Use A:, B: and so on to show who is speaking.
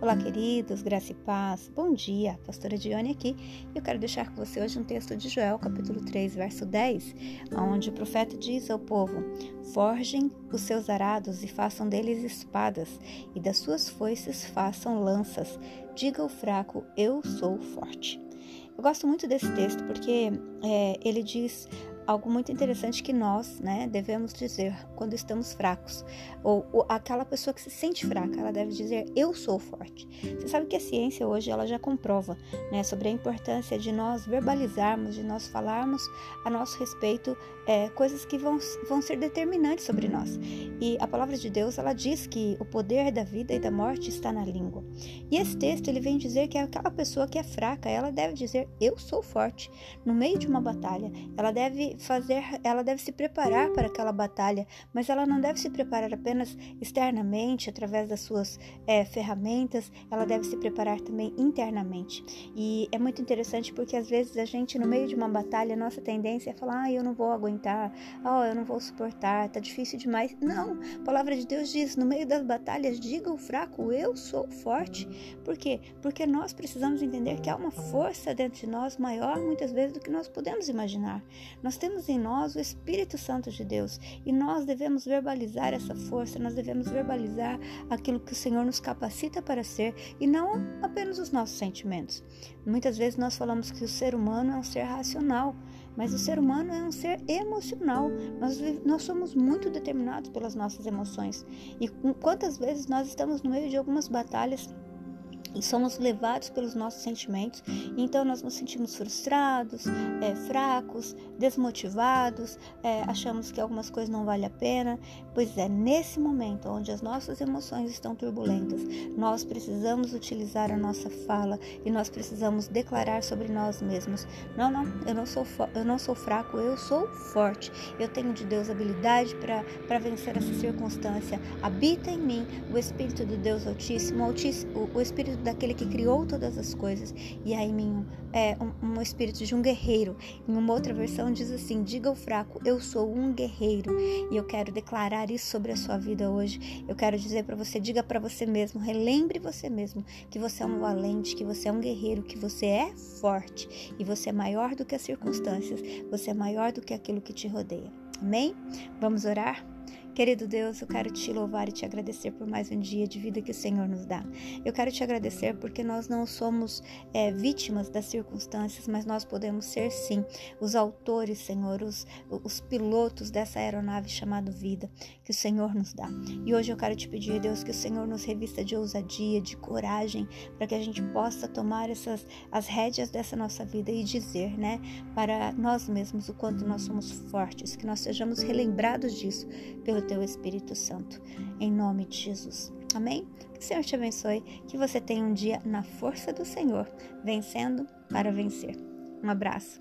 A: Olá, queridos, graça e paz. Bom dia, pastora Dione aqui. Eu quero deixar com você hoje um texto de Joel, capítulo 3, verso 10, onde o profeta diz ao povo: Forjem os seus arados e façam deles espadas, e das suas foices façam lanças. Diga ao fraco: Eu sou forte. Eu gosto muito desse texto porque é, ele diz algo muito interessante que nós, né, devemos dizer quando estamos fracos. Ou, ou, aquela pessoa que se sente fraca, ela deve dizer eu sou forte. Você sabe que a ciência hoje ela já comprova, né, sobre a importância de nós verbalizarmos, de nós falarmos a nosso respeito é, coisas que vão, vão ser determinantes sobre nós. E a palavra de Deus ela diz que o poder da vida e da morte está na língua. E esse texto ele vem dizer que aquela pessoa que é fraca, ela deve dizer eu sou forte. No meio de uma batalha, ela deve fazer, ela deve se preparar para aquela batalha, mas ela não deve se preparar apenas externamente, através das suas é, ferramentas, ela deve se preparar também internamente. E é muito interessante porque às vezes a gente, no meio de uma batalha, nossa tendência é falar, ah, eu não vou aguentar, oh, eu não vou suportar, tá difícil demais. Não, a palavra de Deus diz, no meio das batalhas, diga o fraco, eu sou forte. Por quê? Porque nós precisamos entender que há uma força dentro de nós maior, muitas vezes, do que nós podemos imaginar. Nós temos temos em nós o Espírito Santo de Deus e nós devemos verbalizar essa força, nós devemos verbalizar aquilo que o Senhor nos capacita para ser e não apenas os nossos sentimentos. Muitas vezes nós falamos que o ser humano é um ser racional, mas o ser humano é um ser emocional. Nós, nós somos muito determinados pelas nossas emoções. E quantas vezes nós estamos no meio de algumas batalhas e somos levados pelos nossos sentimentos, então nós nos sentimos frustrados, é, fracos, desmotivados, é, achamos que algumas coisas não valem a pena. Pois é nesse momento onde as nossas emoções estão turbulentas, nós precisamos utilizar a nossa fala e nós precisamos declarar sobre nós mesmos: não, não, eu não sou, eu não sou fraco, eu sou forte. Eu tenho de Deus habilidade para vencer essa circunstância. Habita em mim o Espírito do Deus Altíssimo, Altíssimo o Espírito daquele que criou todas as coisas. E aí, é um, um espírito de um guerreiro. Em uma outra versão diz assim: diga ao fraco, eu sou um guerreiro. E eu quero declarar isso sobre a sua vida hoje. Eu quero dizer para você, diga para você mesmo, relembre você mesmo que você é um valente, que você é um guerreiro, que você é forte e você é maior do que as circunstâncias, você é maior do que aquilo que te rodeia. Amém? Vamos orar? Querido Deus, eu quero te louvar e te agradecer por mais um dia de vida que o Senhor nos dá. Eu quero te agradecer porque nós não somos é, vítimas das circunstâncias, mas nós podemos ser sim os autores, Senhor, os, os pilotos dessa aeronave chamada vida que o Senhor nos dá. E hoje eu quero te pedir, Deus, que o Senhor nos revista de ousadia, de coragem, para que a gente possa tomar essas as rédeas dessa nossa vida e dizer, né, para nós mesmos o quanto nós somos fortes, que nós sejamos relembrados disso pelo teu Espírito Santo. Em nome de Jesus. Amém? Que o Senhor te abençoe, que você tenha um dia na força do Senhor, vencendo para vencer. Um abraço.